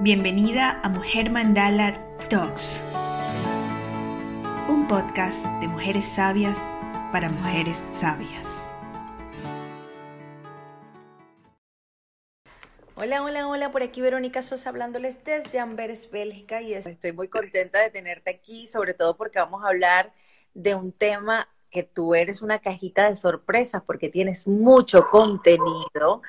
Bienvenida a Mujer Mandala Talks, un podcast de mujeres sabias para mujeres sabias. Hola, hola, hola, por aquí Verónica Sosa hablándoles desde Amberes, Bélgica y estoy muy contenta de tenerte aquí, sobre todo porque vamos a hablar de un tema que tú eres una cajita de sorpresas porque tienes mucho contenido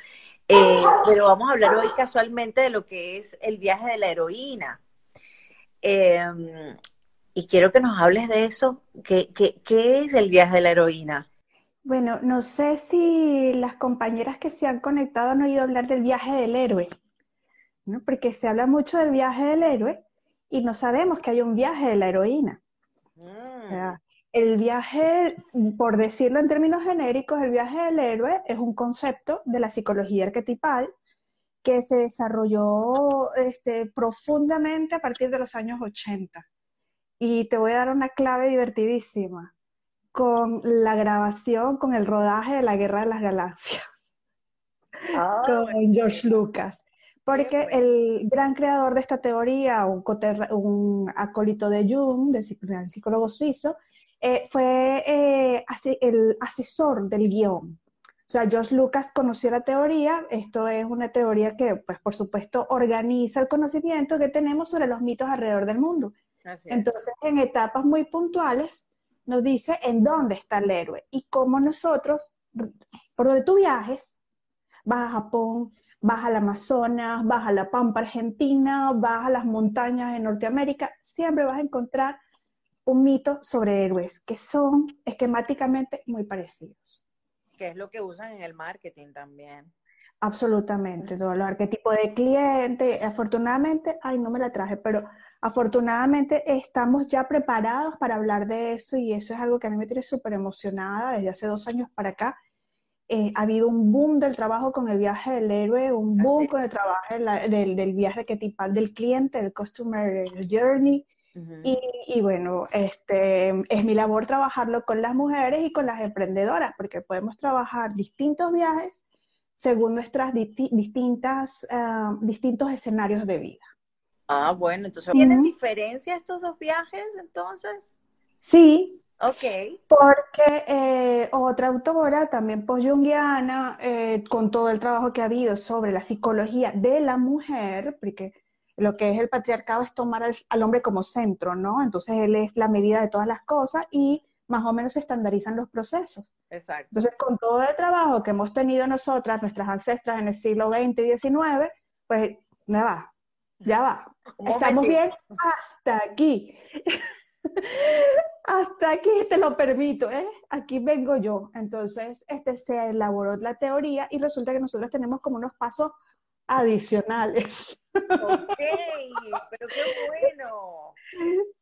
eh, pero vamos a hablar hoy casualmente de lo que es el viaje de la heroína. Em, y quiero que nos hables de eso. ¿Qué, es el viaje de la heroína? Bueno, no sé si las compañeras que se han conectado han oído hablar del viaje del héroe, ¿no? porque se habla mucho del viaje del héroe y no sabemos que hay un viaje de la heroína. El viaje, por decirlo en términos genéricos, el viaje del héroe es un concepto de la psicología arquetipal que se desarrolló este, profundamente a partir de los años 80. Y te voy a dar una clave divertidísima con la grabación, con el rodaje de la Guerra de las Galaxias, ah, con George Lucas. Porque el gran creador de esta teoría, un, un acólito de Jung, de psicólogo suizo, eh, fue eh, el asesor del guion. O sea, George Lucas conoció la teoría, esto es una teoría que, pues, por supuesto, organiza el conocimiento que tenemos sobre los mitos alrededor del mundo. Entonces, en etapas muy puntuales, nos dice en dónde está el héroe y cómo nosotros, por donde tú viajes, vas a Japón, vas al Amazonas, vas a la Pampa Argentina, vas a las montañas de Norteamérica, siempre vas a encontrar un mito sobre héroes que son esquemáticamente muy parecidos. Que es lo que usan en el marketing también. Absolutamente, todo el arquetipo de cliente. Afortunadamente, ay, no me la traje, pero afortunadamente estamos ya preparados para hablar de eso y eso es algo que a mí me tiene súper emocionada desde hace dos años para acá. Eh, ha habido un boom del trabajo con el viaje del héroe, un boom con el trabajo del, del viaje arquetipal del cliente, del customer journey y, bueno, este, es mi labor trabajarlo con las mujeres y con las emprendedoras, porque podemos trabajar distintos viajes según nuestras distintas, ah, distintos escenarios de vida. Ah, bueno, entonces, ¿tienen diferencia estos dos viajes entonces? Sí. Ok. Porque eh, otra autora, también post-jungiana, eh, con todo el trabajo que ha habido sobre la psicología de la mujer, porque lo que es el patriarcado es tomar al, hombre como centro, ¿no? Entonces él es la medida de todas las cosas y más o menos se estandarizan los procesos. Exacto. Entonces, con todo el trabajo que hemos tenido nosotras, nuestras ancestras en el siglo XX y XIX, pues ya va, ya va. Estamos bien hasta aquí. hasta aquí te lo permito, ¿eh? Aquí vengo yo. Entonces, este se elaboró la teoría y resulta que nosotros tenemos como unos pasos adicionales. Ok, pero qué bueno.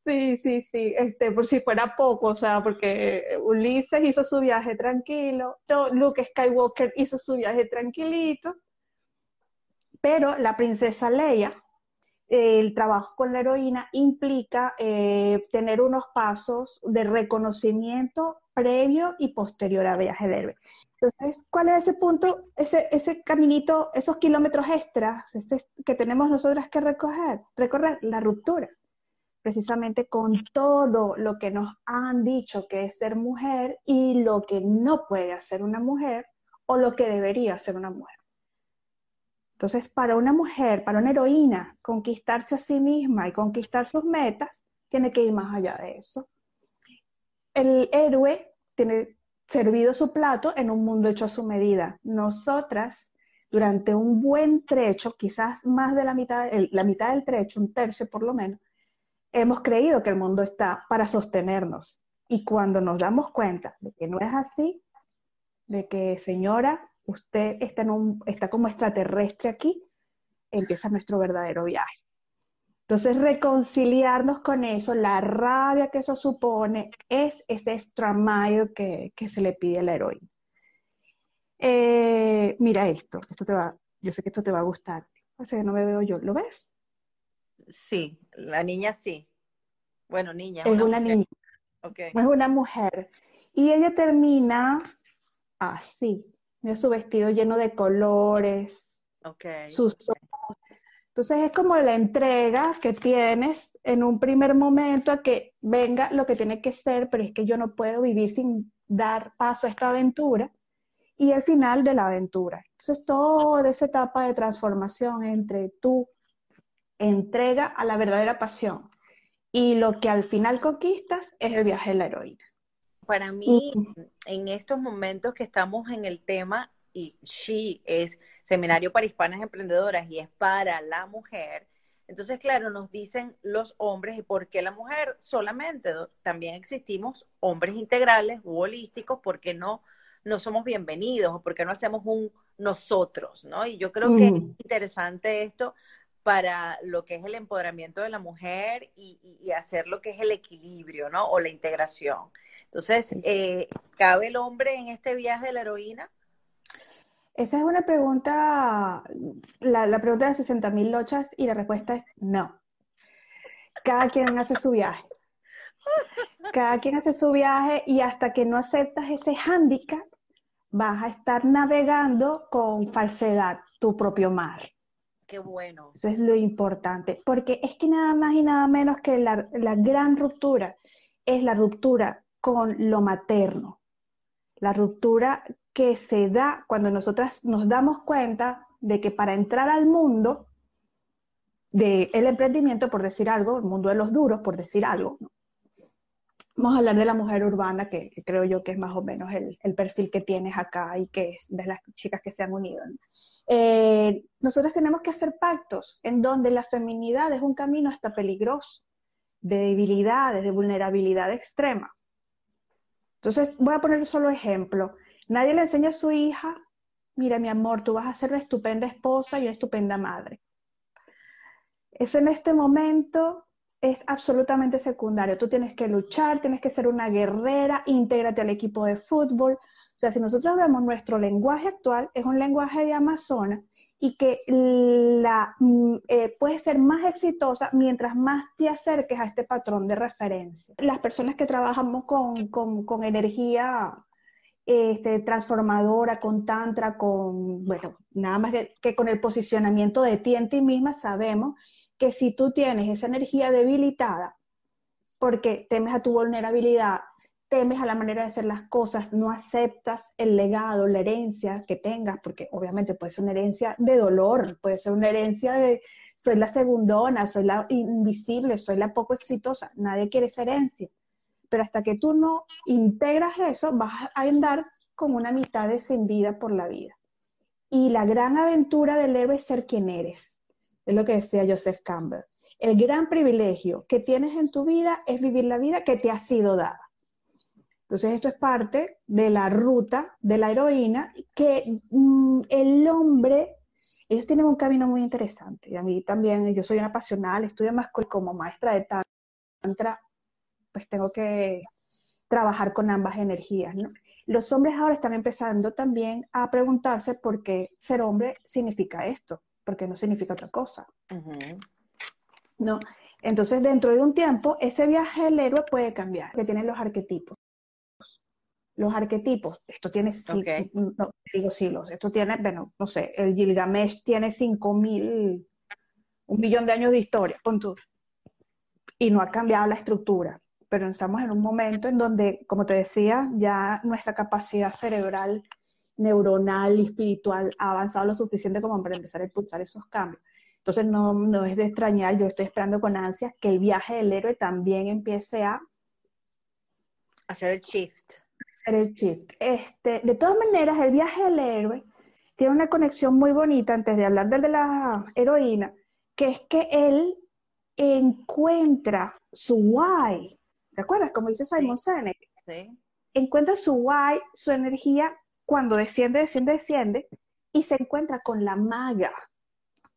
Sí, sí, sí, este, por si fuera poco, o sea, porque Ulises hizo su viaje tranquilo, Luke Skywalker hizo su viaje tranquilito, pero la princesa Leia, el trabajo con la heroína implica eh, tener unos pasos de reconocimiento previo y posterior a viaje del héroe. Entonces, ¿cuál es ese punto, ese, caminito, esos kilómetros extras que tenemos nosotras que recoger? Recorrer la ruptura, precisamente con todo lo que nos han dicho que es ser mujer y lo que no puede hacer una mujer o lo que debería hacer una mujer. Entonces, para una mujer, para una heroína, conquistarse a sí misma y conquistar sus metas, tiene que ir más allá de eso. El héroe tiene servido su plato en un mundo hecho a su medida. Nosotras, durante un buen trecho, quizás más de la mitad, la mitad del trecho, un tercio por lo menos, hemos creído que el mundo está para sostenernos. Y cuando nos damos cuenta de que no es así, de que señora, usted está, en un, está como extraterrestre aquí, empieza nuestro verdadero viaje. Entonces, reconciliarnos con eso, la rabia que eso supone, es ese extra mile que, se le pide a la heroína. Eh, mira esto, esto te va, yo sé que esto te va a gustar. O sea, no me veo yo, ¿lo ves? Sí, la niña sí. Bueno, niña. Es una, niña. Okay. Es una mujer. Y ella termina así. Mira su vestido lleno de colores. Okay. Sus entonces es como la entrega que tienes en un primer momento a que venga lo que tiene que ser, pero es que yo no puedo vivir sin dar paso a esta aventura y el final de la aventura. Entonces toda esa etapa de transformación entre tu entrega a la verdadera pasión y lo que al final conquistas es el viaje de la heroína. Para mí, en estos momentos que estamos en el tema, y She es Seminario para Hispanas Emprendedoras y es para la mujer. Entonces, claro, nos dicen los hombres, ¿y por qué la mujer solamente? También existimos hombres integrales u holísticos, ¿por qué no, no somos bienvenidos? ¿O por qué no hacemos un nosotros? ¿no? Y yo creo que es interesante esto para lo que es el empoderamiento de la mujer y, y, hacer lo que es el equilibrio, ¿no? O la integración. Entonces, eh, ¿cabe el hombre en este viaje de la heroína? Esa es una pregunta, la, pregunta de 60 mil lochas y la respuesta es no. Cada quien hace su viaje. Cada quien hace su viaje y hasta que no aceptas ese hándicap, vas a estar navegando con falsedad tu propio mar. Qué bueno. Eso es lo importante, porque es que nada más y nada menos que la, la gran ruptura es la ruptura con lo materno, la ruptura que se da cuando nosotras nos damos cuenta de que para entrar al mundo del emprendimiento, por decir algo, el mundo de los duros, por decir algo, vamos a hablar de la mujer urbana, que, creo yo que es más o menos el, perfil que tienes acá y que es de las chicas que se han unido. Eh, nosotros tenemos que hacer pactos en donde la feminidad es un camino hasta peligroso, de debilidades, de vulnerabilidad extrema. Entonces, voy a poner un solo ejemplo. Nadie le enseña a su hija, mira mi amor, tú vas a ser una estupenda esposa y una estupenda madre. Eso en este momento es absolutamente secundario. Tú tienes que luchar, tienes que ser una guerrera, intégrate al equipo de fútbol. O sea, si nosotros vemos nuestro lenguaje actual, es un lenguaje de Amazonas y que la, mm, eh, puede ser más exitosa mientras más te acerques a este patrón de referencia. Las personas que trabajamos con, con, energía este, transformadora, con tantra, con, bueno, nada más que, con el posicionamiento de ti en ti misma, sabemos que si tú tienes esa energía debilitada, porque temes a tu vulnerabilidad, temes a la manera de hacer las cosas, no aceptas el legado, la herencia que tengas, porque obviamente puede ser una herencia de dolor, puede ser una herencia de soy la segundona, soy la invisible, soy la poco exitosa, nadie quiere esa herencia pero hasta que tú no integras eso, vas a andar con una mitad descendida por la vida. Y la gran aventura del héroe es ser quien eres, es lo que decía Joseph Campbell. El gran privilegio que tienes en tu vida es vivir la vida que te ha sido dada. Entonces esto es parte de la ruta de la heroína que mm, el hombre, ellos tienen un camino muy interesante. Y a mí también, yo soy una apasionada, estudio más como maestra de tantra, pues tengo que trabajar con ambas energías. Los hombres ahora están empezando también a preguntarse por qué ser hombre significa esto, porque no significa otra cosa. ¿No? Entonces, dentro de un tiempo, ese viaje del héroe puede cambiar, que tienen los arquetipos. Los arquetipos, esto tiene, no, digo siglos, esto tiene, bueno, no sé, el Gilgamesh tiene cinco mil, un millón de años de historia, punto. Y no ha cambiado la estructura pero estamos en un momento en donde, como te decía, ya nuestra capacidad cerebral, neuronal y espiritual ha avanzado lo suficiente como para empezar a impulsar esos cambios. Entonces no, no es de extrañar, yo estoy esperando con ansias que el viaje del héroe también empiece a hacer el shift. Hacer el shift. Este, de todas maneras, el viaje del héroe tiene una conexión muy bonita antes de hablar del de la heroína, que es que él encuentra su why, ¿Te acuerdas? Como dice Simon Sinek. Sí. Encuentra su why, su energía cuando desciende, desciende, desciende y se encuentra con la maga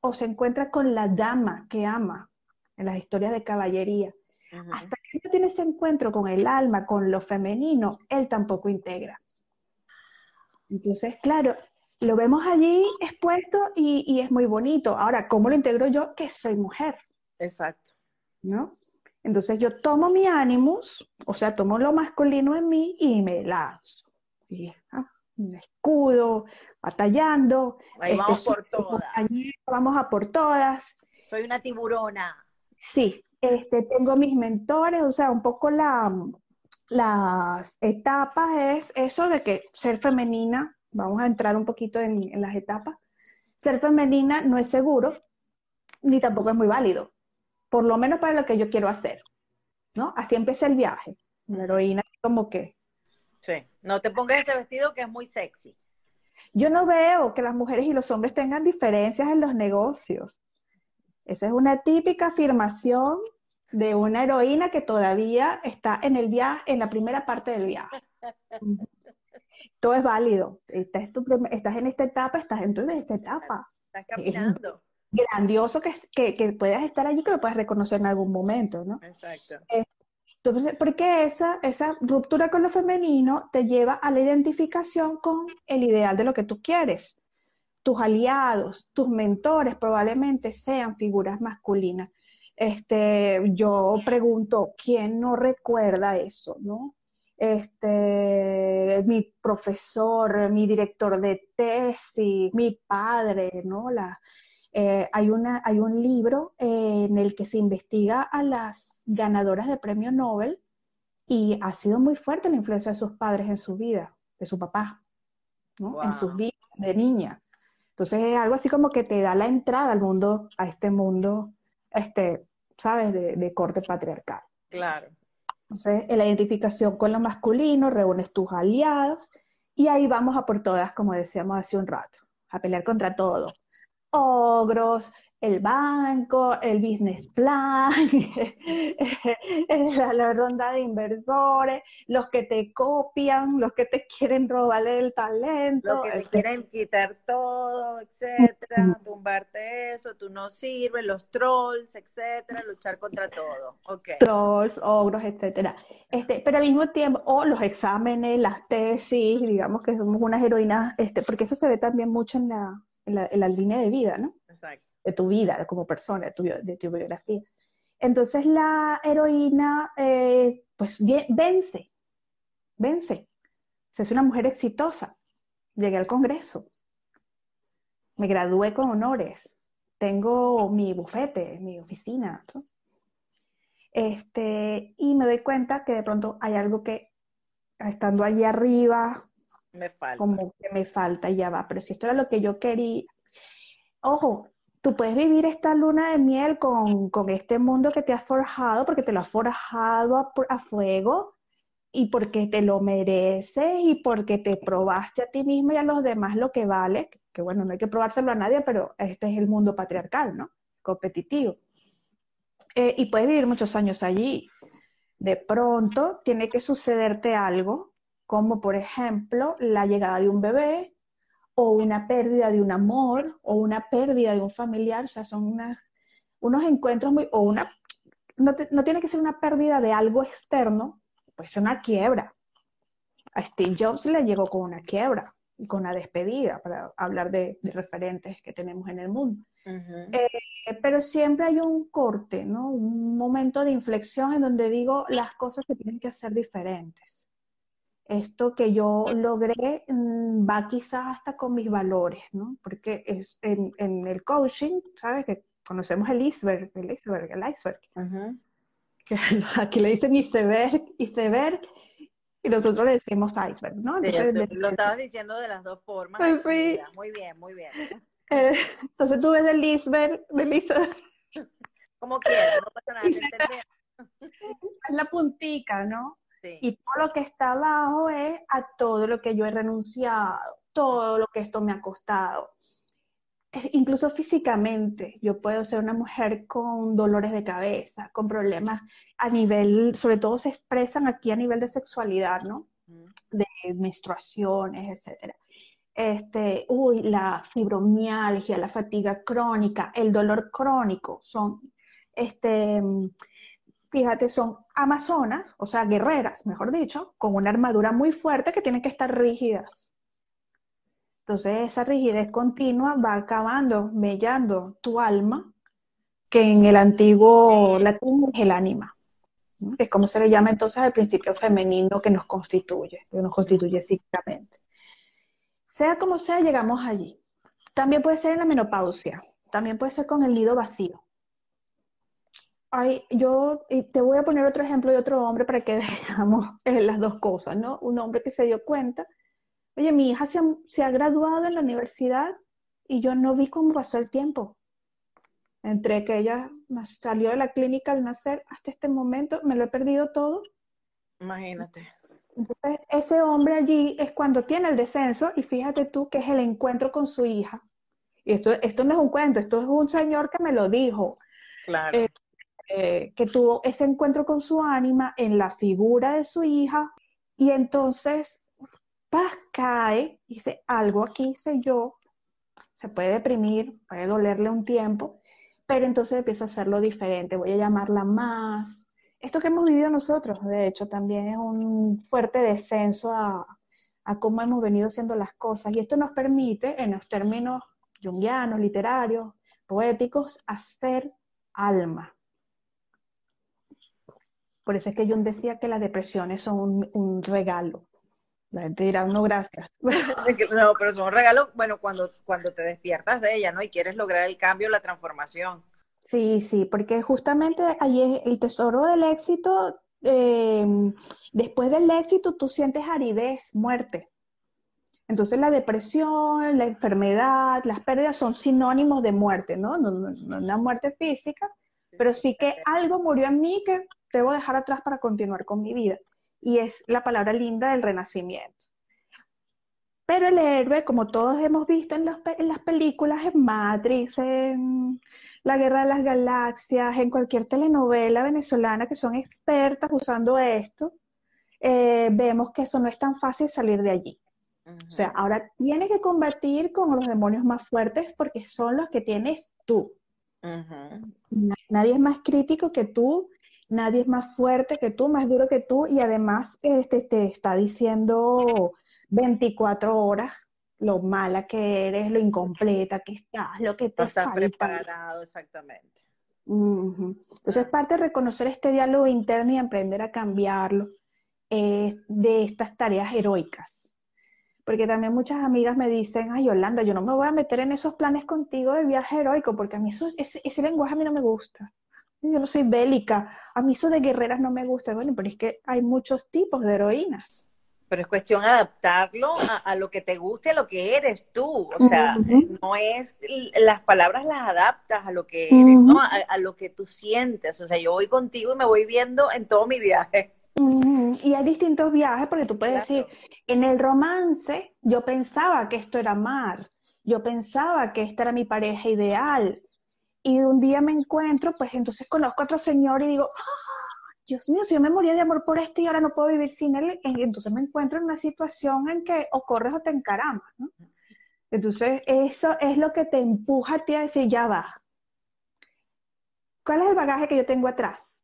o se encuentra con la dama que ama en las historias de caballería. Hasta que no tiene ese encuentro con el alma, con lo femenino, él tampoco integra. Entonces, claro, lo vemos allí expuesto y, es muy bonito. Ahora, ¿cómo lo integro yo? Que soy mujer. Exacto. ¿No? Entonces yo tomo mi ánimos, o sea, tomo lo masculino en mí y me lanzo. Ah, un escudo, batallando. Ahí este, vamos por todas. Vamos a por todas. Soy una tiburona. Sí, este, tengo mis mentores, o sea, un poco la, las etapas es eso de que ser femenina, vamos a entrar un poquito en, las etapas, ser femenina no es seguro, ni tampoco es muy válido, por lo menos para lo que yo quiero hacer, ¿no? Así empieza el viaje. La heroína como que... Sí, no te pongas ese vestido que es muy sexy. Yo no veo que las mujeres y los hombres tengan diferencias en los negocios. Esa es una típica afirmación de una heroína que todavía está en el viaje, en la primera parte del viaje. Todo es válido. Estás, estás en esta etapa, estás en esta etapa. Estás caminando. grandioso que, que, que, puedas estar allí, que lo puedas reconocer en algún momento, ¿no? Exacto. Entonces, porque esa, esa ruptura con lo femenino te lleva a la identificación con el ideal de lo que tú quieres tus aliados, tus mentores probablemente sean figuras masculinas. Este, yo pregunto, ¿quién no recuerda eso, no? Este, mi profesor, mi director de tesis, mi padre, ¿no? La, eh, hay, una, hay un libro en el que se investiga a las ganadoras de premio Nobel y ha sido muy fuerte la influencia de sus padres en su vida, de su papá, ¿no? En sus vidas de niña. Entonces es algo así como que te da la entrada al mundo, a este mundo, este, ¿sabes?, de, corte patriarcal. Claro. Entonces, en la identificación con lo masculino, reúnes tus aliados y ahí vamos a por todas, como decíamos hace un rato, a pelear contra todo. Ogros, el banco, el business plan, la, ronda de inversores, los que te copian, los que te quieren robar el talento. Los que te quieren quitar todo, etcétera, tumbarte eso, tú no sirves, los trolls, etcétera, luchar contra todo. Okay. Trolls, ogros, etcétera. Este, pero al mismo tiempo, o los exámenes, las tesis, digamos que somos unas heroínas, este, porque eso se ve también mucho en la, en la, en la línea de vida, ¿no? Exacto de tu vida como persona, de tu, de tu biografía. Entonces la heroína, eh, pues vence, vence. Se es una mujer exitosa. Llegué al Congreso. Me gradué con honores. Tengo mi bufete, mi oficina. Este, y me doy cuenta que de pronto hay algo que, estando allí arriba, me falta. como que me falta y ya va. Pero si esto era lo que yo quería, ojo, tú puedes vivir esta luna de miel con, este mundo que te has forjado, porque te lo has forjado a, fuego y porque te lo mereces y porque te probaste a ti mismo y a los demás lo que vale, que bueno, no hay que probárselo a nadie, pero este es el mundo patriarcal, ¿no? Competitivo. Eh, y puedes vivir muchos años allí. De pronto tiene que sucederte algo, como por ejemplo la llegada de un bebé, o una pérdida de un amor o una pérdida de un familiar, o sea, son unas, unos encuentros muy, o una, no, tiene que ser una pérdida de algo externo, puede ser una quiebra. A Steve Jobs le llegó con una quiebra y con una despedida, para hablar de, referentes que tenemos en el mundo. Eh, pero siempre hay un corte, ¿no? Un momento de inflexión en donde digo, las cosas se tienen que hacer diferentes esto que yo logré mm, va quizás hasta con mis valores, ¿no? Porque es en, el coaching, ¿sabes? Que conocemos el iceberg, el iceberg, el iceberg. aquí le dicen iceberg, iceberg, y nosotros le decimos iceberg, ¿no? Entonces, lo estabas diciendo de las dos formas. Pues sí. Muy bien, muy bien. Eh, entonces tú ves el iceberg, del iceberg. Como quieras, no pasa nada, Es la puntica, ¿no? Y todo lo que está abajo es a todo lo que yo he renunciado, todo lo que esto me ha costado. Incluso físicamente, yo puedo ser una mujer con dolores de cabeza, con problemas a nivel, sobre todo se expresan aquí a nivel de sexualidad, ¿no? de menstruaciones, etcétera. Este, uy, la fibromialgia, la fatiga crónica, el dolor crónico, son, este, fíjate, son amazonas, o sea, guerreras, mejor dicho, con una armadura muy fuerte que tienen que estar rígidas. Entonces, esa rigidez continua va acabando, mellando tu alma, que en el antiguo latín es el ánima es como se le llama entonces al principio femenino que nos constituye, que nos constituye psíquicamente. Sea como sea, llegamos allí. También puede ser en la menopausia, también puede ser con el nido vacío. Ay, yo te voy a poner otro ejemplo de otro hombre para que veamos eh, las dos cosas, ¿no? Un hombre que se dio cuenta, oye, mi hija se se ha graduado en la universidad y yo no vi cómo pasó el tiempo entre que ella salió de la clínica al nacer hasta este momento, me lo he perdido todo. Imagínate. Entonces, ese hombre allí es cuando tiene el descenso, y fíjate tú que es el encuentro con su hija. Y esto, esto no es un cuento, esto es un señor que me lo dijo. Claro. Eh, eh, que tuvo ese encuentro con su ánima en la figura de su hija, y entonces, paz cae, dice, algo aquí hice yo, se puede deprimir, puede dolerle un tiempo, pero entonces empieza a hacerlo diferente, voy a llamarla más. Esto que hemos vivido nosotros, de hecho, también es un fuerte descenso a, cómo hemos venido haciendo las cosas. Y esto nos permite, en los términos jungianos, literarios, poéticos, hacer alma. Por eso es que Jung decía que las depresiones son un, regalo. La gente dirá, no, gracias. No, pero son un regalo, bueno, cuando, cuando te despiertas de ella, ¿no? Y quieres lograr el cambio, la transformación. Sí, sí, porque justamente ahí es el tesoro del éxito. Em, después del éxito, tú sientes aridez, muerte. Entonces la depresión, la enfermedad, las pérdidas son sinónimos de muerte, ¿no? No, no, no una muerte física, pero sí que algo murió en mí que debo dejar atrás para continuar con mi vida y es la palabra linda del renacimiento. Pero el héroe, como todos hemos visto en, las películas, en Matrix, en La Guerra de las Galaxias, en cualquier telenovela venezolana que son expertas usando esto, eh, vemos que eso no es tan fácil salir de allí. O sea, ahora tienes que combatir con los demonios más fuertes porque son los que tienes tú. Nadie es más crítico que tú nadie es más fuerte que tú, más duro que tú y además este, te está diciendo 24 horas lo mala que eres, lo incompleta que estás, lo que te no falta. preparado, exactamente. Entonces, parte de reconocer este diálogo interno y aprender a cambiarlo es de estas tareas heroicas. Porque también muchas amigas me dicen, ay, Yolanda, yo no me voy a meter en esos planes contigo de viaje heroico, porque a mí eso, ese, ese lenguaje a mí no me gusta yo no soy bélica, a mí eso de guerreras no me gusta. Bueno, pero es que hay muchos tipos de heroínas. Pero es cuestión adaptarlo a, lo que te guste, a lo que eres tú. O sea, no es, las palabras las adaptas a lo que eres, ¿no? A, lo que tú sientes. O sea, yo voy contigo y me voy viendo en todo mi viaje. Y hay distintos viajes, porque tú puedes decir, en el romance yo pensaba que esto era amar, yo pensaba que esta era mi pareja ideal, y un día me encuentro, pues entonces conozco a otro señor y digo, ¡Ah! Dios mío, si yo me moría de amor por este y ahora no puedo vivir sin él, entonces me encuentro en una situación en que o corres o te encaramas, ¿no? Entonces, eso es lo que te empuja a ti a decir, ya va. ¿Cuál es el bagaje que yo tengo atrás?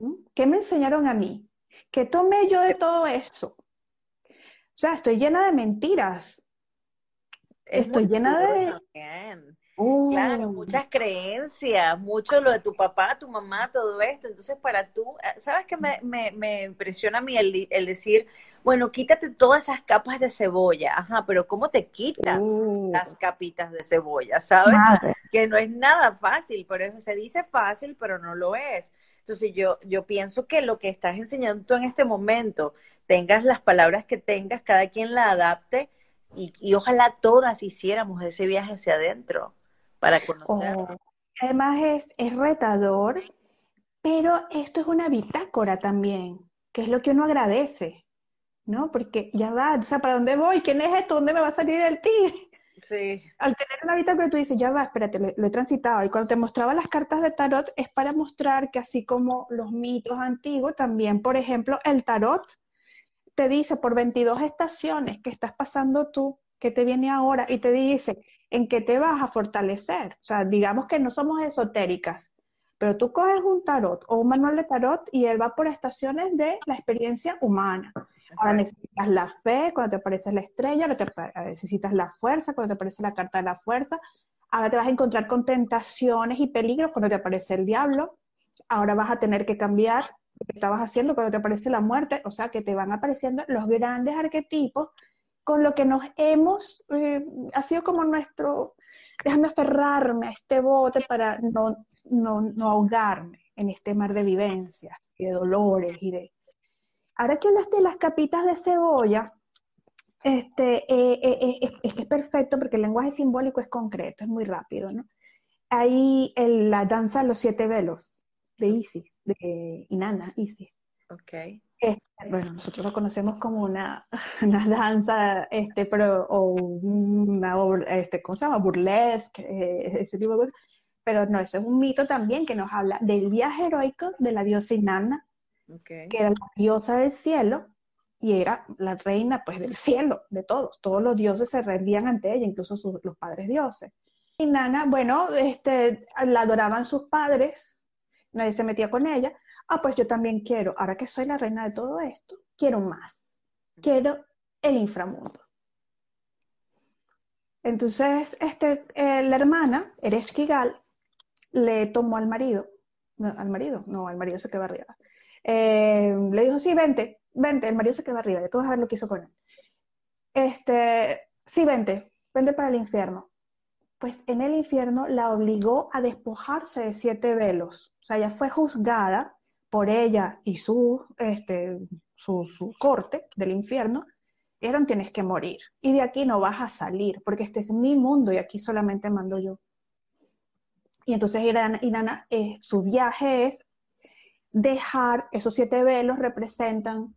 ¿Mm? ¿Qué me enseñaron a mí? ¿Qué tomé yo de todo eso? O sea, estoy llena de mentiras. estoy llena de... Claro, oh. muchas creencias, mucho lo de tu papá, tu mamá, todo esto. Entonces, para tú, eh, ¿sabes qué me, me, me impresiona a mí el, el, decir, bueno, quítate todas esas capas de cebolla, ajá, pero ¿cómo te quitas uh. las capitas de cebolla? ¿Sabes? Que no es nada fácil, por eso se dice fácil, pero no lo es. Entonces, yo, yo pienso que lo que estás enseñando tú en este momento, tengas las palabras que tengas, cada quien la adapte y, y ojalá todas hiciéramos ese viaje hacia adentro para conocer. Oh, además es, es retador, pero esto es una bitácora también, que es lo que uno agradece, ¿no? Porque ya va, o sea, ¿para dónde voy? ¿Quién es esto? ¿Dónde me va a salir el tigre? Sí. Al tener una bitácora tú dices, ya va, espérate, lo, he transitado. Y cuando te mostraba las cartas de tarot es para mostrar que así como los mitos antiguos, también, por ejemplo, el tarot te dice por 22 estaciones que estás pasando tú, que te viene ahora, y te dice en qué te vas a fortalecer. O sea, digamos que no somos esotéricas, pero tú coges un tarot o un manual de tarot y él va por estaciones de la experiencia humana. Ahora necesitas la fe cuando te aparece la estrella, ahora te, necesitas la fuerza cuando te aparece la carta de la fuerza, ahora te vas a encontrar con tentaciones y peligros cuando te aparece el diablo, ahora vas a tener que cambiar lo que estabas haciendo cuando te aparece la muerte, o sea que te van apareciendo los grandes arquetipos con lo que nos hemos, eh, ha sido como nuestro, déjame aferrarme a este bote para no, no, no ahogarme en este mar de vivencias y de dolores y de... Ahora que hablaste de las capitas de cebolla, este, eh, eh, es, perfecto porque el lenguaje simbólico es concreto, es muy rápido, ¿no? Hay la danza de los siete velos de Isis, de Inanna, Isis. Ok. Este, bueno, nosotros lo conocemos como una, una danza, este, pero, o una, este, ¿cómo se llama? Burlesque, eh, ese tipo de cosas. Pero no, eso es un mito también que nos habla del viaje heroico de la diosa Inanna, que era la diosa del cielo y era la reina pues del cielo, de todos. Todos los dioses se rendían ante ella, incluso los padres dioses. Inanna, bueno, este, la adoraban sus padres, nadie se metía con ella, ah, pues yo también quiero, ahora que soy la reina de todo esto, quiero más, quiero el inframundo. Entonces, este, eh, la hermana, Ereshkigal, le tomó al marido, al marido, no, al marido se quedó arriba. Eh, le dijo, sí, vente, vente, el marido se quedó arriba, de todos a ver lo que hizo con él. Este, sí, vente, vente para el infierno. Pues en el infierno la obligó a despojarse de siete velos. O sea, ella fue juzgada por ella y su, este, su, corte del infierno, dijeron tienes que morir y de aquí no vas a salir porque este es mi mundo y aquí solamente mando yo. Y entonces Irana, eh, su viaje es dejar, esos siete velos representan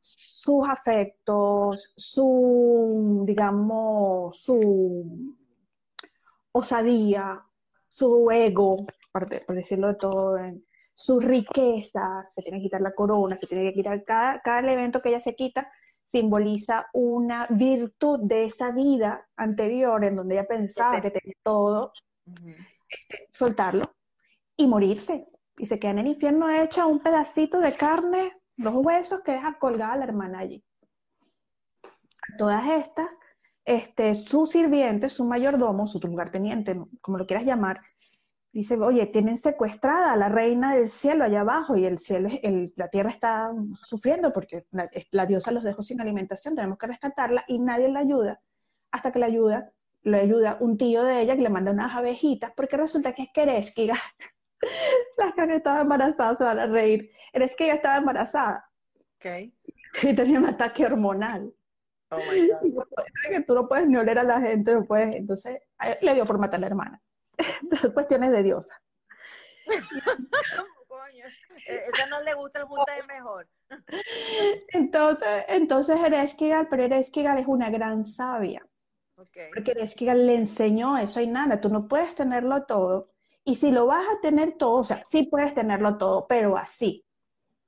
sus afectos, su, digamos, su osadía, su ego, por, decirlo de todo, su riqueza, se tiene que quitar la corona, se tiene que quitar cada, cada elemento que ella se quita, simboliza una virtud de esa vida anterior en donde ella pensaba que tenía todo, este, soltarlo y morirse. Y se queda en el infierno hecha un pedacito de carne, los huesos que deja colgada la hermana allí. Todas estas, este, su sirviente, su mayordomo, su lugarteniente, como lo quieras llamar, dice, oye, tienen secuestrada a la reina del cielo allá abajo y el cielo, el, la tierra está sufriendo porque la, diosa los dejó sin alimentación, tenemos que rescatarla y nadie la ayuda hasta que la ayuda, le ayuda un tío de ella que le manda unas abejitas porque resulta que es Kereskiga. Las que estaba embarazada se van a reír. Kereskiga estaba embarazada. Okay. Y tenía un ataque hormonal. Oh my God. que tú no puedes ni oler a la gente, no puedes. Entonces le dio por matar a la hermana. cuestiones de diosa. Coño, eh, esa no le gusta el punta de mejor. entonces, entonces Ereshkigal, pero Ereshkigal es una gran sabia. Porque Ereshkigal le enseñó eso y nada, tú no puedes tenerlo todo. Y si lo vas a tener todo, o sea, sí puedes tenerlo todo, pero así.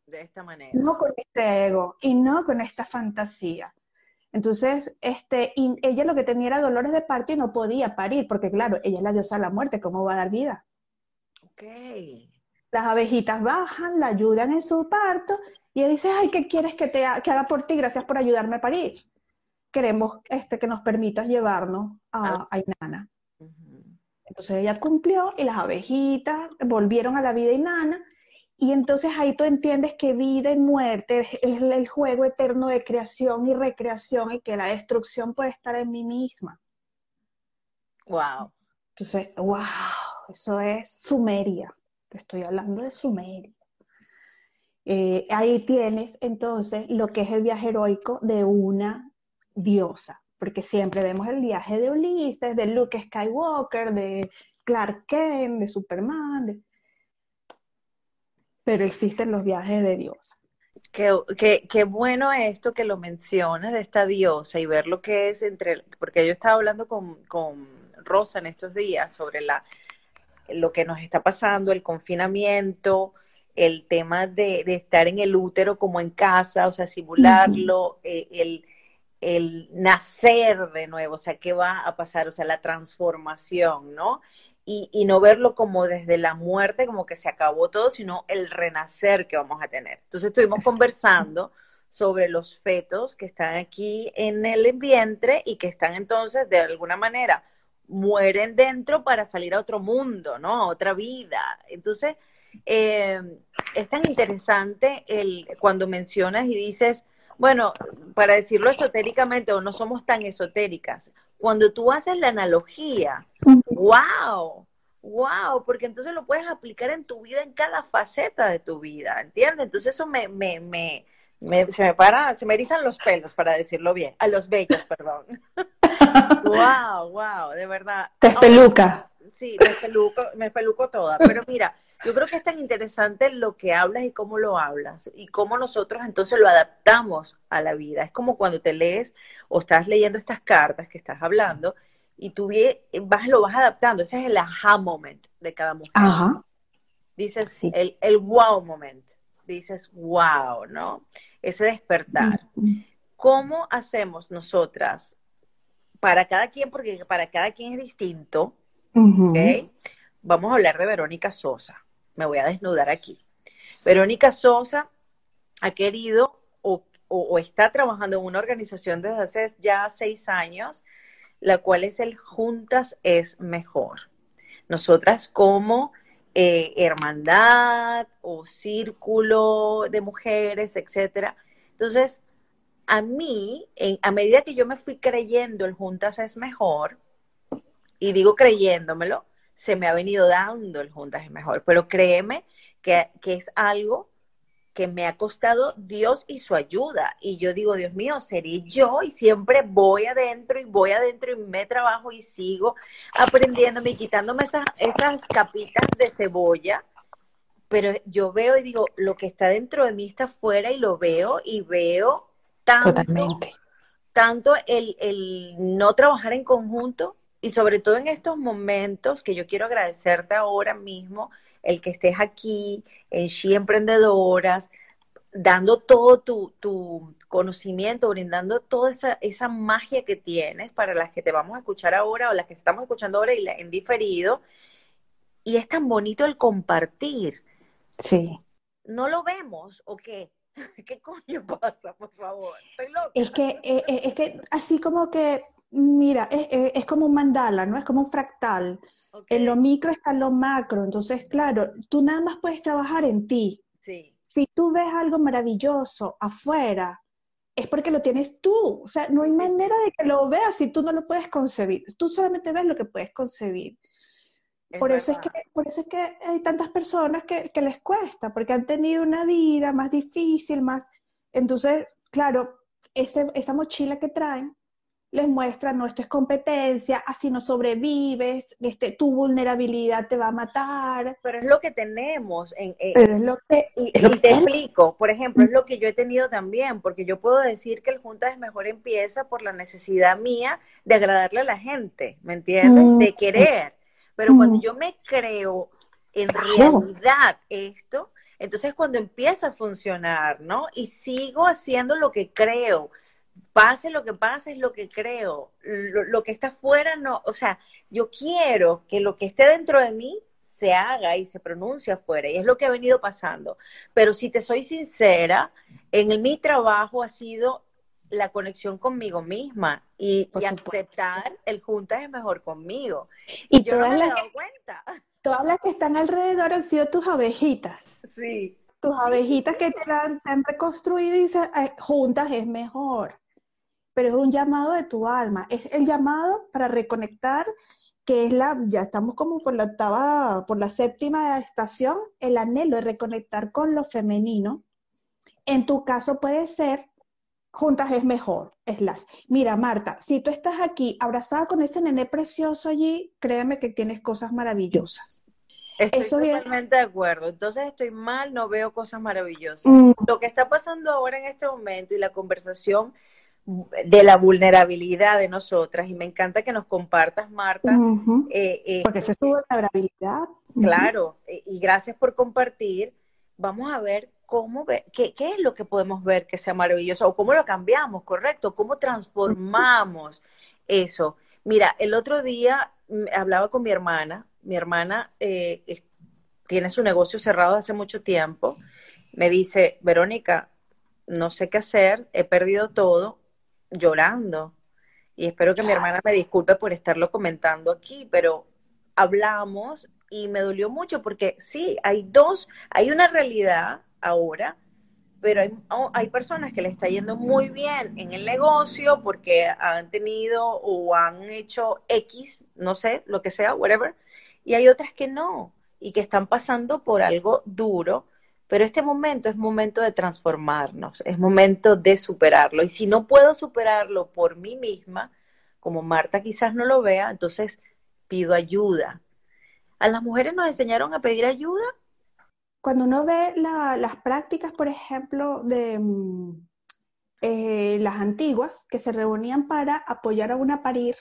De esta manera. No con este ego y no con esta fantasía. Entonces, este, ella lo que tenía era dolores de parto y no podía parir, porque claro, ella es la diosa de la muerte, ¿cómo va a dar vida? Ok. Las abejitas bajan, la ayudan en su parto, y ella dice, ay, ¿qué quieres que, te haga por ti? Gracias por ayudarme a parir. Queremos este, que nos permitas llevarnos a, a Inanna. Entonces ella cumplió y las abejitas volvieron a la vida inana y entonces ahí tú entiendes que vida y muerte es el juego eterno de creación y recreación y que la destrucción puede estar en mí misma. Wow. Entonces, wow, eso es Sumeria. Te estoy hablando de Sumeria. Eh, ahí tienes entonces lo que es el viaje heroico de una diosa, porque siempre vemos el viaje de Ulises, de Luke Skywalker, de Clark Kent, de Superman, de pero existen los viajes de diosa. Qué, qué, bueno esto que lo mencionas de esta diosa y ver lo que es entre, porque yo estaba hablando con, con Rosa en estos días sobre la, lo que nos está pasando, el confinamiento, el tema de, estar en el útero como en casa, o sea, simularlo, eh, el, el nacer de nuevo, o sea, qué va a pasar, o sea, la transformación, ¿no? Y, y, no verlo como desde la muerte, como que se acabó todo, sino el renacer que vamos a tener. Entonces estuvimos conversando sobre los fetos que están aquí en el vientre y que están entonces de alguna manera mueren dentro para salir a otro mundo, ¿no? A otra vida. Entonces, eh, es tan interesante el, cuando mencionas y dices, bueno, para decirlo esotéricamente, o no somos tan esotéricas, cuando tú haces la analogía, wow, wow, porque entonces lo puedes aplicar en tu vida, en cada faceta de tu vida, ¿entiendes? Entonces eso me, me, me, se me para, se me erizan los pelos, para decirlo bien, a los bellos, perdón. wow, wow, de verdad. Te peluca. sí, me peluco, me peluco toda, pero mira, yo creo que es tan interesante lo que hablas y cómo lo hablas y cómo nosotros entonces lo adaptamos a la vida. Es como cuando te lees o estás leyendo estas cartas que estás hablando y tú vas, lo vas adaptando. Ese es el aha moment de cada mujer. Ajá. Dices el, el wow moment. Dices wow, ¿no? Ese despertar. ¿Cómo hacemos nosotras para cada quien, porque para cada quien es distinto, Vamos a hablar de Verónica Sosa me voy a desnudar aquí. Verónica Sosa ha querido o, está trabajando en una organización desde hace ya seis años, la cual es el Juntas es Mejor. Nosotras como eh, hermandad o círculo de mujeres, etcétera. Entonces, a mí, a medida que yo me fui creyendo el Juntas es Mejor, y digo creyéndomelo, se me ha venido dando el Juntas es mejor, pero créeme que, es algo que me ha costado Dios y su ayuda. Y yo digo, Dios mío, seré yo y siempre voy adentro y voy adentro y me trabajo y sigo aprendiéndome y quitándome esas, esas capitas de cebolla. Pero yo veo y digo, lo que está dentro de mí está afuera y lo veo y veo tanto, Totalmente. tanto el, el no trabajar en conjunto y sobre todo en estos momentos que yo quiero agradecerte ahora mismo, el que estés aquí en She Emprendedoras, dando todo tu, tu, conocimiento, brindando toda esa, esa magia que tienes para las que te vamos a escuchar ahora o las que estamos escuchando ahora y en diferido. Y es tan bonito el compartir. Sí. ¿No lo vemos o qué? ¿Qué coño pasa, por favor? Estoy loca. Es que, eh, eh, es que así como que Mira, es, como un mandala, ¿no? Es como un fractal. En lo micro está lo macro. Entonces, claro, tú nada más puedes trabajar en ti. Sí. Si tú ves algo maravilloso afuera, es porque lo tienes tú. O sea, no hay manera de que lo veas si tú no lo puedes concebir. Tú solamente ves lo que puedes concebir. por eso, es que, por eso es que hay tantas personas que, que les cuesta, porque han tenido una vida más difícil, más... Entonces, claro, ese, esa mochila que traen les muestra, no, esto es competencia, así no sobrevives, este, tu vulnerabilidad te va a matar. Pero es lo que tenemos. En, Pero es lo que... Y, te explico, por ejemplo, es lo que yo he tenido también, porque yo puedo decir que el Junta es Mejor empieza por la necesidad mía de agradarle a la gente, ¿me entiendes? Mm. De querer. Pero cuando mm. yo me creo en realidad esto, entonces cuando empieza a funcionar, ¿no? Y sigo haciendo lo que creo pase lo que pase, es lo que creo. Lo, que está fuera, no. O sea, yo quiero que lo que esté dentro de mí se haga y se pronuncie afuera. Y es lo que ha venido pasando. Pero si te soy sincera, en mi trabajo ha sido la conexión conmigo misma y, aceptar el juntas es mejor conmigo. Y, yo no me he dado cuenta. Todas las que están alrededor han sido tus abejitas. Sí. Tus abejitas que te han, reconstruido y dicen, juntas es mejor pero es un llamado de tu alma, es el llamado para reconectar, que es la, ya estamos como por la octava, por la séptima estación, el anhelo de reconectar con lo femenino. En tu caso puede ser, juntas es mejor, slash. Mira, Marta, si tú estás aquí abrazada con ese nené precioso allí, créeme que tienes cosas maravillosas. Estoy totalmente de acuerdo. Entonces estoy mal, no veo cosas maravillosas. Mm. Lo que está pasando ahora en este momento y la conversación de la vulnerabilidad de nosotras y me encanta que nos compartas, Marta. Eh, eh, Porque esa es tu vulnerabilidad. Claro, y gracias por compartir vamos a ver cómo ve, qué, qué, es lo que podemos ver que sea maravilloso o cómo lo cambiamos, correcto, cómo transformamos eso. Mira, el otro día mm, hablaba con mi hermana, mi hermana eh, tiene su negocio cerrado hace mucho tiempo, me dice, Verónica, no sé qué hacer, he perdido todo, llorando. Y espero que mi hermana me disculpe por estarlo comentando aquí, pero hablamos y me dolió mucho porque sí, hay dos, hay una realidad ahora, pero hay, oh, hay, personas que le está yendo muy bien en el negocio porque han tenido o han hecho X, no sé, lo que sea, whatever, y hay otras que no, y que están pasando por algo duro, pero este momento es momento de transformarnos, es momento de superarlo, y si no puedo superarlo por mí misma, como Marta quizás no lo vea, entonces pido ayuda. ¿A las mujeres nos enseñaron a pedir ayuda? cuando uno ve las prácticas, por ejemplo, de mm, eh, las antiguas, que se reunían para apoyar a una parir,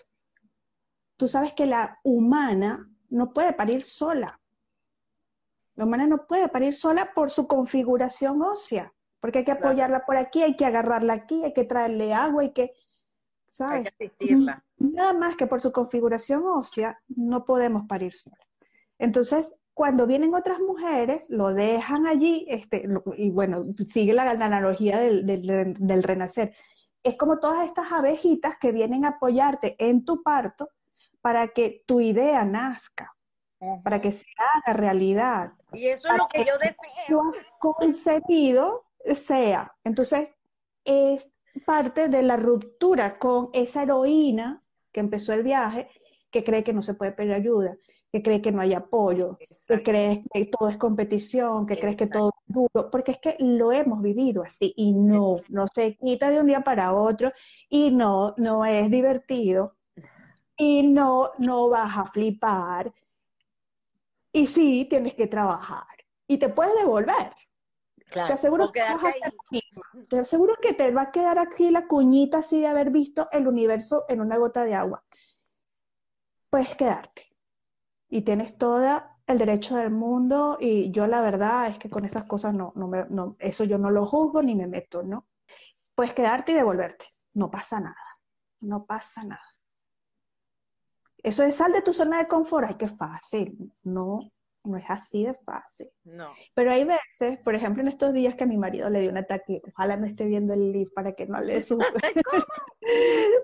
tú sabes que la humana no puede parir sola. La humana no puede parir sola por su configuración ósea, porque hay que apoyarla por aquí, hay que agarrarla aquí, hay que traerle agua, hay que, ¿sabes? Hay que asistirla. Nada más que por su configuración ósea no podemos parir sola. Entonces, cuando vienen otras mujeres, lo dejan allí, este, y bueno, sigue la, analogía del, renacer. Es como todas estas abejitas que vienen a apoyarte en tu parto para que tu idea nazca, para que se haga realidad. Y eso es lo que, yo deseo. concebido sea. Entonces, es parte de la ruptura con esa heroína que empezó el viaje, que cree que no se puede pedir ayuda, que cree que no hay apoyo, que crees que todo es competición, que crees que todo es duro, porque es que lo hemos vivido así y no, no se quita de un día para otro y no, no es divertido y no, no vas a flipar y sí tienes que trabajar y te puedes devolver. te aseguro que te aseguro que te va a quedar aquí la cuñita así de haber visto el universo en una gota de agua. Puedes quedarte y tienes todo el derecho del mundo y yo la verdad es que con esas cosas no, no, me, no, eso yo no lo juzgo ni me meto, ¿no? Puedes quedarte y devolverte, no pasa nada, no pasa nada. Eso de sal de tu zona de confort, ay, qué fácil, no, no es así de fácil. No. Pero hay veces, por ejemplo, en estos días que a mi marido le dio un ataque, ojalá no esté viendo el live para que no le suba.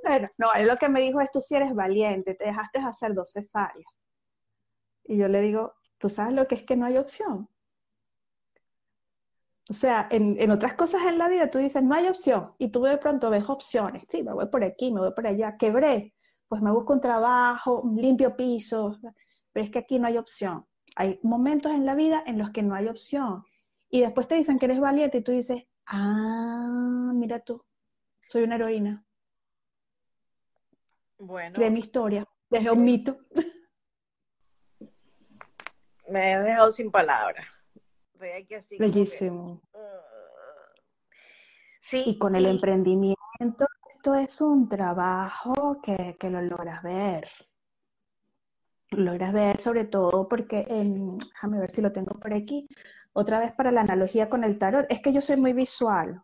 bueno, no, él lo que me dijo es, tú si eres valiente, te dejaste hacer dos cefáreas. Y yo le digo, ¿tú sabes lo que es que no hay opción? O sea, en, otras cosas en la vida tú dices, no hay opción, y tú de pronto ves opciones. Sí, me voy por aquí, me voy por allá, quebré, pues me busco un trabajo, un limpio piso, pero es que aquí no hay opción. Hay momentos en la vida en los que no hay opción. Y después te dicen que eres valiente y tú dices, ah, mira tú, soy una heroína. Bueno. De mi historia, dejé un mito. me has dejado sin palabras. Bellísimo. Uh, sí, y con el emprendimiento, esto es un trabajo que, lo logras ver. Lo logras ver sobre todo porque, déjame ver si lo tengo por aquí, otra vez para la analogía con el tarot, es que yo soy muy visual.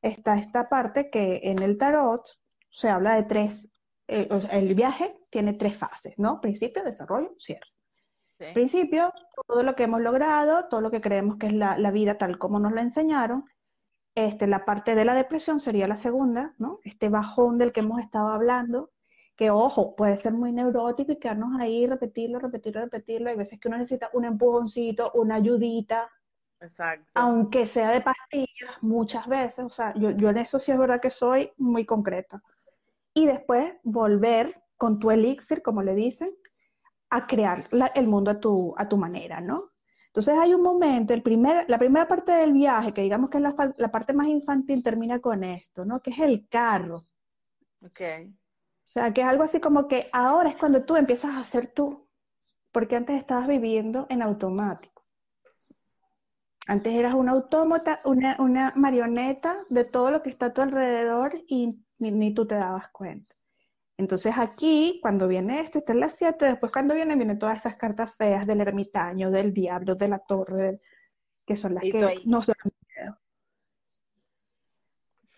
Está esta parte que en el tarot se habla de tres, eh, el viaje tiene tres fases, ¿no? Principio, desarrollo, cierre. Principio, todo lo que hemos logrado, todo lo que creemos que es la, vida tal como nos lo enseñaron. Este, la parte de la depresión sería la segunda, ¿no? Este bajón del que hemos estado hablando, que ojo, puede ser muy neurótico y quedarnos ahí, repetirlo, repetirlo, repetirlo. Hay veces que uno necesita un empujoncito, una ayudita. Exacto. Aunque sea de pastillas, muchas veces. O sea, yo, yo en eso sí es verdad que soy muy concreta. Y después volver con tu elixir, como le dicen, a crear el mundo a tu, a tu manera, ¿no? Entonces hay un momento, el primer, la primera parte del viaje, que digamos que es la, la, parte más infantil, termina con esto, ¿no? Que es el carro. Ok. O sea, que es algo así como que ahora es cuando tú empiezas a ser tú, porque antes estabas viviendo en automático. Antes eras un autómata, una, una marioneta de todo lo que está a tu alrededor y ni, ni tú te dabas cuenta. Entonces aquí, cuando viene esto, está en las 7, después cuando viene, vienen todas esas cartas feas del ermitaño, del diablo, de la torre. que son las que nos dan miedo.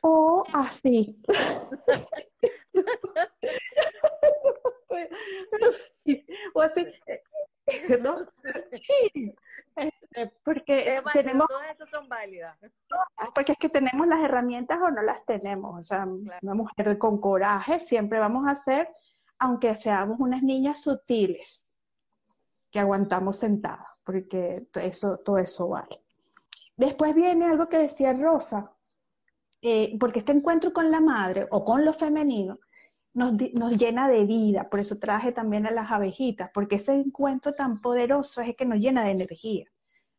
O así. o así. ¿no? Este, porque tenemos... Todas esas son válidas. Porque es que tenemos las herramientas o no las tenemos. O sea, una mujer con coraje siempre vamos a hacer, aunque seamos unas niñas sutiles, que aguantamos sentadas, porque eso, todo eso vale. Después viene algo que decía Rosa, eh, porque este encuentro con la madre o con lo femenino nos, llena de vida. Por eso traje también a las abejitas, porque ese encuentro tan poderoso es el que nos llena de energía.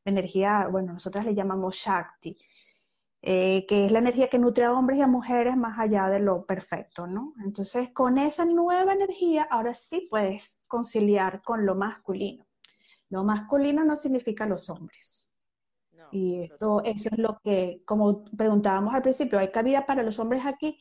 energía, bueno, nosotras le llamamos Shakti, eh, que es la energía que nutre a hombres y a mujeres más allá de lo perfecto, ¿no? Entonces, con esa nueva energía, ahora sí puedes conciliar con lo masculino. Lo masculino no significa los hombres. y esto, eso es lo que, como preguntábamos al principio, ¿hay cabida para los hombres aquí?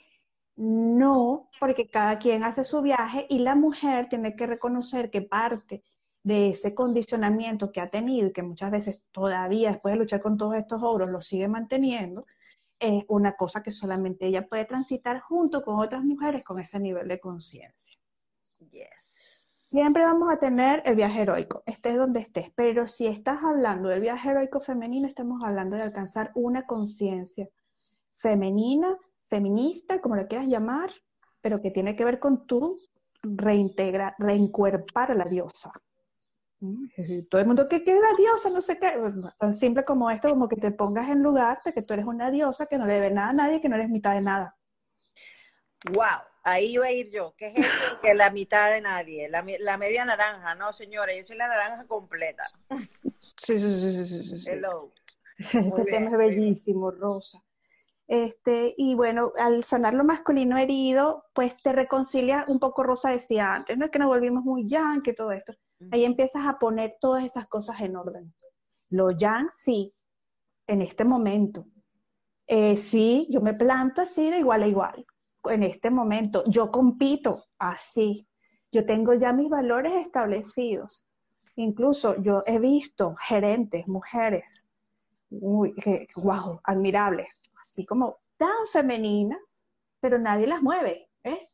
No, porque cada quien hace su viaje y la mujer tiene que reconocer que parte de ese condicionamiento que ha tenido y que muchas veces todavía después de luchar con todos estos ogros lo sigue manteniendo, es una cosa que solamente ella puede transitar junto con otras mujeres con ese nivel de conciencia. Yes. Siempre vamos a tener el viaje heroico, estés donde estés, pero si estás hablando del viaje heroico femenino, estamos hablando de alcanzar una conciencia femenina feminista, como lo quieras llamar, pero que tiene que ver con tu reintegra, reencuerpar a la diosa. ¿Mm? Todo el mundo que queda diosa, no sé qué, pues, tan simple como esto, como que te pongas en lugar de que tú eres una diosa, que no le debe nada a nadie, que no eres mitad de nada. Wow, ahí iba a ir yo. ¿Qué es eso? que la mitad de nadie, la, media naranja, no señora, yo soy la naranja completa. Sí, sí, sí, sí, sí. sí. Hello. este tema es bellísimo, Rosa. Este, y bueno, al sanar lo masculino herido, pues te reconcilia un poco, Rosa decía antes, no es que nos volvimos muy yang y todo esto. Ahí empiezas a poner todas esas cosas en orden. Lo yang, sí, en este momento. Eh, sí, yo me planto así de igual a igual. En este momento, yo compito así. Yo tengo ya mis valores establecidos. Incluso yo he visto gerentes, mujeres, uy, que, wow, admirables, así como tan femeninas, pero nadie las mueve, ¿eh?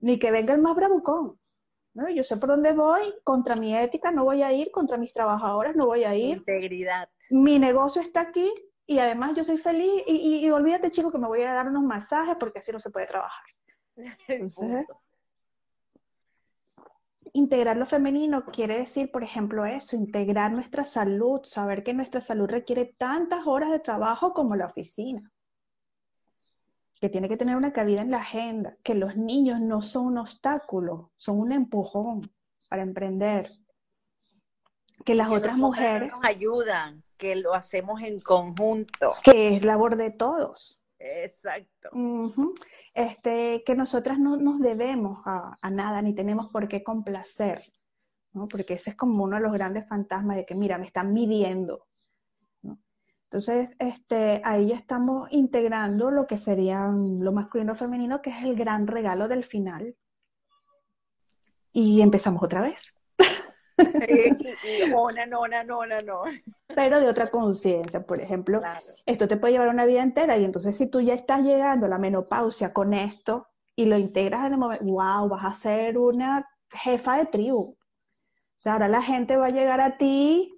Ni que venga el más bravucón. ¿no? Yo sé por dónde voy, contra mi ética no voy a ir, contra mis trabajadores no voy a ir. Integridad. Mi negocio está aquí y además yo soy feliz y, olvídate, chico, que me voy a dar unos masajes porque así no se puede trabajar. integrar lo femenino quiere decir, por ejemplo, eso, integrar nuestra salud, saber que nuestra salud requiere tantas horas de trabajo como la oficina, que tiene que tener una cabida en la agenda, que los niños no son un obstáculo, son un empujón para emprender, que las otras mujeres nos ayudan, que lo hacemos en conjunto, que es labor de todos. Exacto. este, que nosotras no nos debemos a, nada, ni tenemos por qué complacer, ¿no? porque ese es como uno de los grandes fantasmas de que, mira, me están midiendo. Entonces, este, ahí ya estamos integrando lo que serían lo masculino femenino, que es el gran regalo del final. Y empezamos otra vez. no, no, no, no. Pero de otra conciencia, por ejemplo, esto te puede llevar una vida entera y entonces si tú ya estás llegando a la menopausia con esto y lo integras en el momento, wow, vas a ser una jefa de tribu. O sea, ahora la gente va a llegar a ti,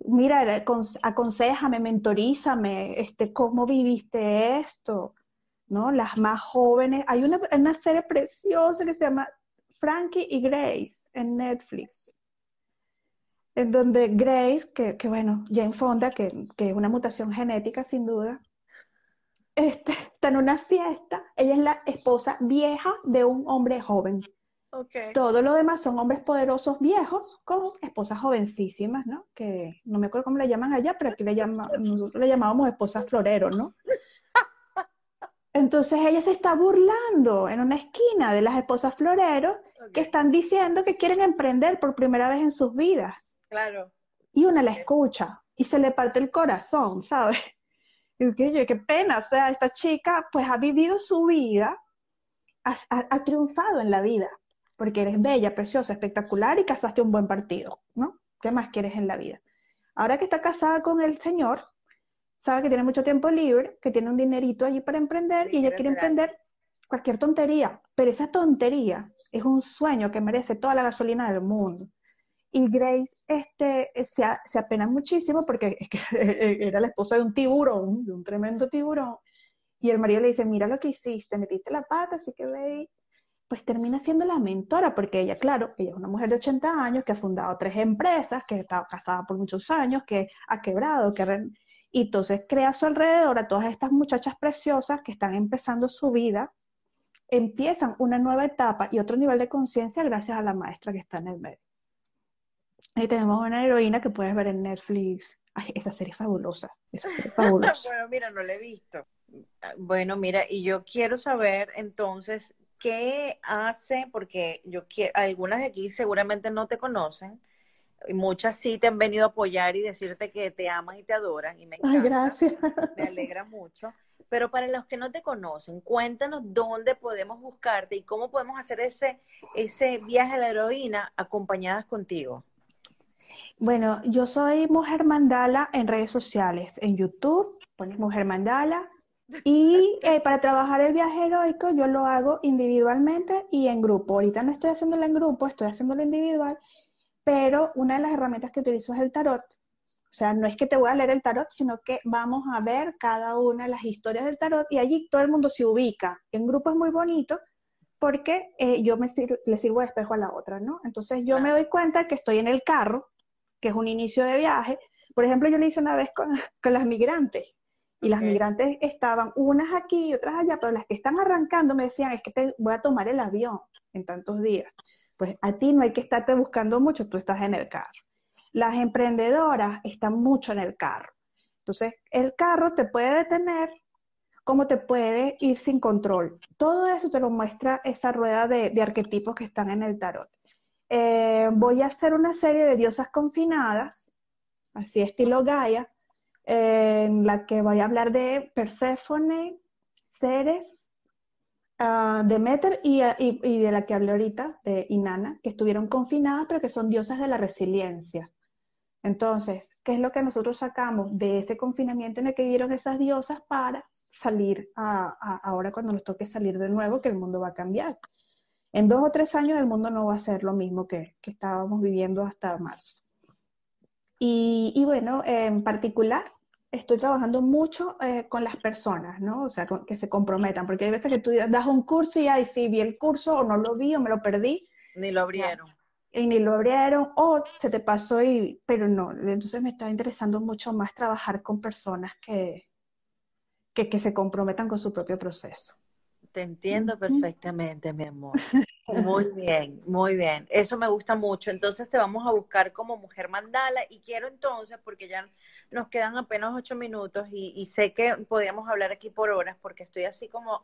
mira, aconsejame, mentorízame, este, cómo viviste esto, ¿no? Las más jóvenes, hay una, una serie preciosa que se llama Frankie y Grace en Netflix en donde Grace, que, que bueno, Jane Fonda, que, que, es una mutación genética sin duda, este, está en una fiesta, ella es la esposa vieja de un hombre joven. Okay. Todo lo demás son hombres poderosos viejos con esposas jovencísimas, ¿no? Que no me acuerdo cómo le llaman allá, pero aquí le, llama, nosotros le llamábamos esposas floreros, ¿no? Entonces ella se está burlando en una esquina de las esposas floreros que están diciendo que quieren emprender por primera vez en sus vidas. Claro. Y una la escucha y se le parte el corazón, ¿sabes? Y qué, qué pena, o sea, esta chica pues ha vivido su vida, ha, triunfado en la vida, porque eres bella, preciosa, espectacular y casaste un buen partido, ¿no? ¿Qué más quieres en la vida? Ahora que está casada con el señor, sabe que tiene mucho tiempo libre, que tiene un dinerito allí para emprender y ella quiere emprender cualquier tontería, pero esa tontería es un sueño que merece toda la gasolina del mundo. Y Grace este, se, se apena muchísimo porque era la esposa de un tiburón, de un tremendo tiburón, y el marido le dice, mira lo que hiciste, metiste la pata, así que ve, pues termina siendo la mentora, porque ella, claro, ella es una mujer de 80 años que ha fundado tres empresas, que ha estado casada por muchos años, que ha quebrado, que y entonces crea a su alrededor a todas estas muchachas preciosas que están empezando su vida, empiezan una nueva etapa y otro nivel de conciencia gracias a la maestra que está en el medio. Y tenemos una heroína que puedes ver en Netflix. Ay, esa serie es fabulosa. Esa serie es fabulosa. bueno, mira, no la he visto. Bueno, mira, y yo quiero saber entonces qué hace, porque yo quiero, algunas de aquí seguramente no te conocen, y muchas sí te han venido a apoyar y decirte que te aman y te adoran, y me encanta, Ay, gracias. me alegra mucho. Pero para los que no te conocen, cuéntanos dónde podemos buscarte y cómo podemos hacer ese, ese viaje a la heroína acompañadas contigo. Bueno, yo soy Mujer Mandala en redes sociales, en YouTube, pones Mujer Mandala, y eh, para trabajar el viaje heroico yo lo hago individualmente y en grupo. Ahorita no estoy haciéndolo en grupo, estoy haciéndolo individual, pero una de las herramientas que utilizo es el tarot. O sea, no es que te voy a leer el tarot, sino que vamos a ver cada una de las historias del tarot y allí todo el mundo se ubica. En grupo es muy bonito porque eh, yo me le sirvo de espejo a la otra, ¿no? Entonces yo me doy cuenta que estoy en el carro, que es un inicio de viaje. Por ejemplo, yo lo hice una vez con, con las migrantes y las migrantes estaban unas aquí y otras allá, pero las que están arrancando me decían, es que te voy a tomar el avión en tantos días. Pues a ti no hay que estarte buscando mucho, tú estás en el carro. Las emprendedoras están mucho en el carro. Entonces, el carro te puede detener como te puede ir sin control. Todo eso te lo muestra esa rueda de, arquetipos que están en el tarot. Eh, voy a hacer una serie de diosas confinadas, así estilo Gaia, en la que voy a hablar de Perséfone, Ceres, uh, Demeter y, y, de la que hablé ahorita, de Inanna, que estuvieron confinadas, pero que son diosas de la resiliencia. Entonces, ¿qué es lo que nosotros sacamos de ese confinamiento en el que vivieron esas diosas para salir a, ahora cuando nos toque salir de nuevo, que el mundo va a cambiar? En dos o tres años el mundo no va a ser lo mismo que, que estábamos viviendo hasta marzo. Y, y, bueno, en particular, estoy trabajando mucho eh, con las personas, ¿no? O sea, que se comprometan, porque hay veces que tú das un curso y, ay, sí, vi el curso o no lo vi o me lo perdí. Ni lo abrieron. Y ni lo abrieron o se te pasó y, pero no, entonces me está interesando mucho más trabajar con personas que, que, que se comprometan con su propio proceso. Te entiendo perfectamente, mi amor. Muy bien, muy bien. Eso me gusta mucho. Entonces te vamos a buscar como mujer mandala y quiero entonces, porque ya nos quedan apenas ocho minutos y, sé que podríamos hablar aquí por horas porque estoy así como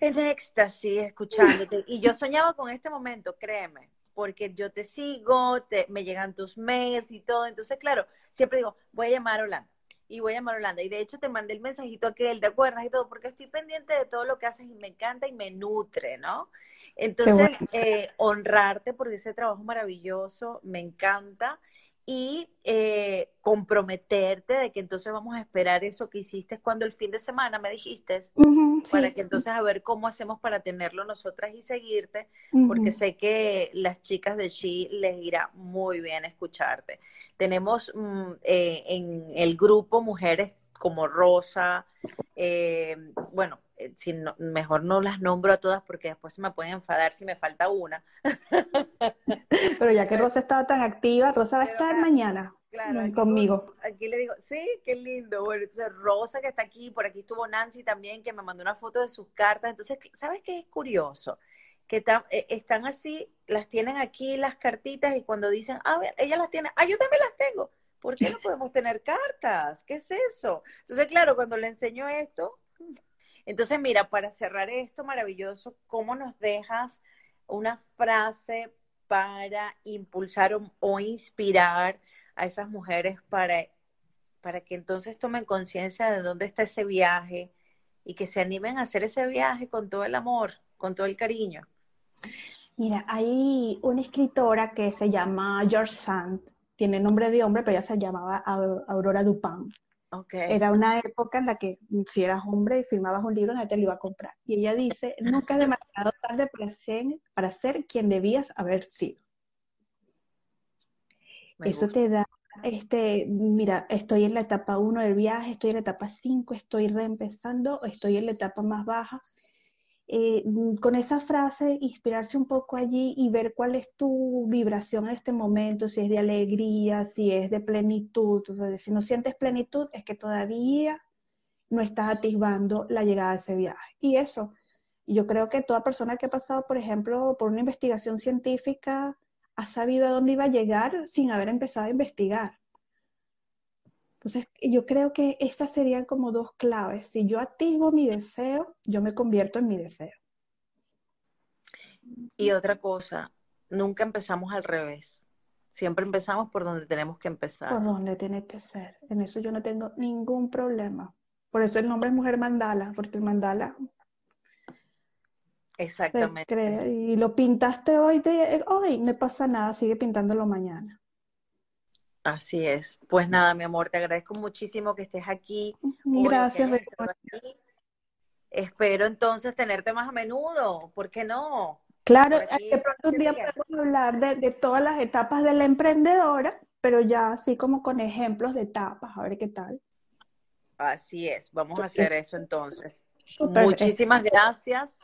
en éxtasis escuchándote. Y yo soñaba con este momento, créeme, porque yo te sigo, te, me llegan tus mails y todo. Entonces, claro, siempre digo, voy a llamar a Holanda y voy a llamar a Holanda. Y de hecho te mandé el mensajito aquel, ¿te acuerdas? Y todo, porque estoy pendiente de todo lo que haces y me encanta y me nutre, ¿no? Entonces, eh, honrarte por ese trabajo maravilloso, me encanta y eh, comprometerte de que entonces vamos a esperar eso que hiciste cuando el fin de semana me dijiste, para que entonces a ver cómo hacemos para tenerlo nosotras y seguirte, porque sé que las chicas de She les irá muy bien escucharte. Tenemos mm, eh, en el grupo mujeres como Rosa, eh, bueno, eh, si mejor no las nombro a todas porque después se me pueden enfadar si me falta una. Pero ya que Rosa estaba tan activa, Rosa va a estar mañana conmigo. Aquí le digo, sí, qué lindo. Bueno, entonces Rosa que está aquí, por aquí estuvo Nancy también que me mandó una foto de sus cartas. Entonces, ¿sabes qué es curioso? Que eh, están así, las tienen aquí las cartitas y cuando dicen, a ver, ella las tiene, ah, yo también las tengo. ¿Por qué no podemos tener cartas? ¿Qué es eso? Entonces, claro, cuando le enseño esto, entonces, mira, para cerrar esto maravilloso, ¿cómo nos dejas una frase para impulsar o, inspirar a esas mujeres para, para que entonces tomen conciencia de dónde está ese viaje y que se animen a hacer ese viaje con todo el amor, con todo el cariño? Mira, hay una escritora que se llama George Sand tiene nombre de hombre, pero ella se llamaba Aurora Dupin. Okay. Era una época en la que si eras hombre y firmabas un libro, nadie te lo iba a comprar. Y ella dice, nunca es demasiado tarde para ser, para ser quien debías haber sido. Eso te da, este, mira, estoy en la etapa 1 del viaje, estoy en la etapa 5, estoy reempezando, estoy en la etapa más baja. Eh, con esa frase, inspirarse un poco allí y ver cuál es tu vibración en este momento, si es de alegría, si es de plenitud. Si no sientes plenitud, es que todavía no estás atisbando la llegada de ese viaje. Y eso, yo creo que toda persona que ha pasado, por ejemplo, por una investigación científica, ha sabido a dónde iba a llegar sin haber empezado a investigar. Entonces, yo creo que estas serían como dos claves. Si yo activo mi deseo, yo me convierto en mi deseo. Y otra cosa, nunca empezamos al revés. Siempre empezamos por donde tenemos que empezar. Por donde tiene que ser. En eso yo no tengo ningún problema. Por eso el nombre es Mujer Mandala, porque el mandala Exactamente. Y lo pintaste hoy, de, hoy no pasa nada, sigue pintándolo mañana. Así es. Pues nada, mi amor, te agradezco muchísimo que estés aquí. Gracias, Espero entonces tenerte más a menudo, ¿por qué no? Claro, de pronto un día podemos hablar de, de, todas las etapas de la emprendedora, pero ya así como con ejemplos de etapas, a ver qué tal. Así es, vamos a hacer eso entonces. Muchísimas gracias.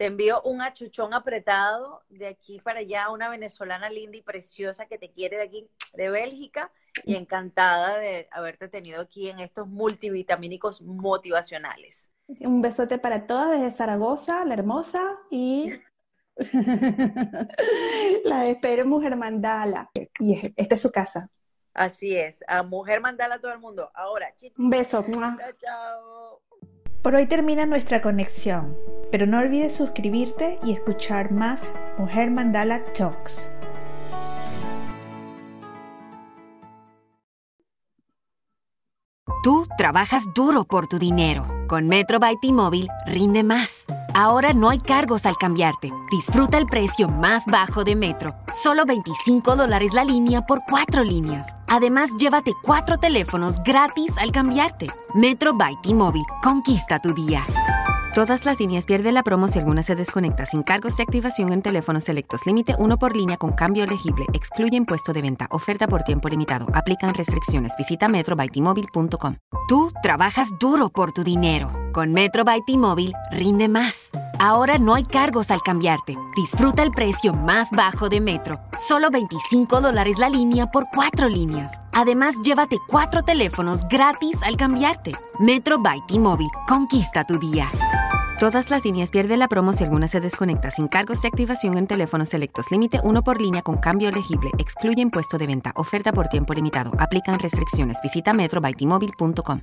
Te envío un achuchón apretado de aquí para allá, una venezolana linda y preciosa que te quiere de aquí, de Bélgica, y encantada de haberte tenido aquí en estos multivitamínicos motivacionales. Un besote para todas desde Zaragoza, la hermosa, y la espero Mujer Mandala. Y esta es su casa. Así es, a Mujer Mandala a todo el mundo. Ahora, Un beso. Chao, chao. Por hoy termina nuestra conexión, pero no olvides suscribirte y escuchar más Mujer Mandala Talks. Tú trabajas duro por tu dinero. Con Metro by T-Mobile rinde más. Ahora no hay cargos al cambiarte. Disfruta el precio más bajo de Metro. Solo 25 dólares la línea por cuatro líneas. Además, llévate cuatro teléfonos gratis al cambiarte. Metro by T-Mobile. Conquista tu día. Todas las líneas pierden la promo si alguna se desconecta sin cargos de activación en teléfonos selectos. Límite uno por línea con cambio elegible. Excluye impuesto de venta. Oferta por tiempo limitado. Aplican restricciones. Visita metrobytimóvil.com. Tú trabajas duro por tu dinero. Con Metro by T-Mobile rinde más. Ahora no hay cargos al cambiarte. Disfruta el precio más bajo de Metro. Solo 25 dólares la línea por cuatro líneas. Además, llévate cuatro teléfonos gratis al cambiarte. Metro by T-Mobile. Conquista tu día. Todas las líneas pierden la promo si alguna se desconecta sin cargos de activación en teléfonos selectos. Límite uno por línea con cambio elegible. Excluye impuesto de venta. Oferta por tiempo limitado. Aplican restricciones. Visita metrobytimóvil.com.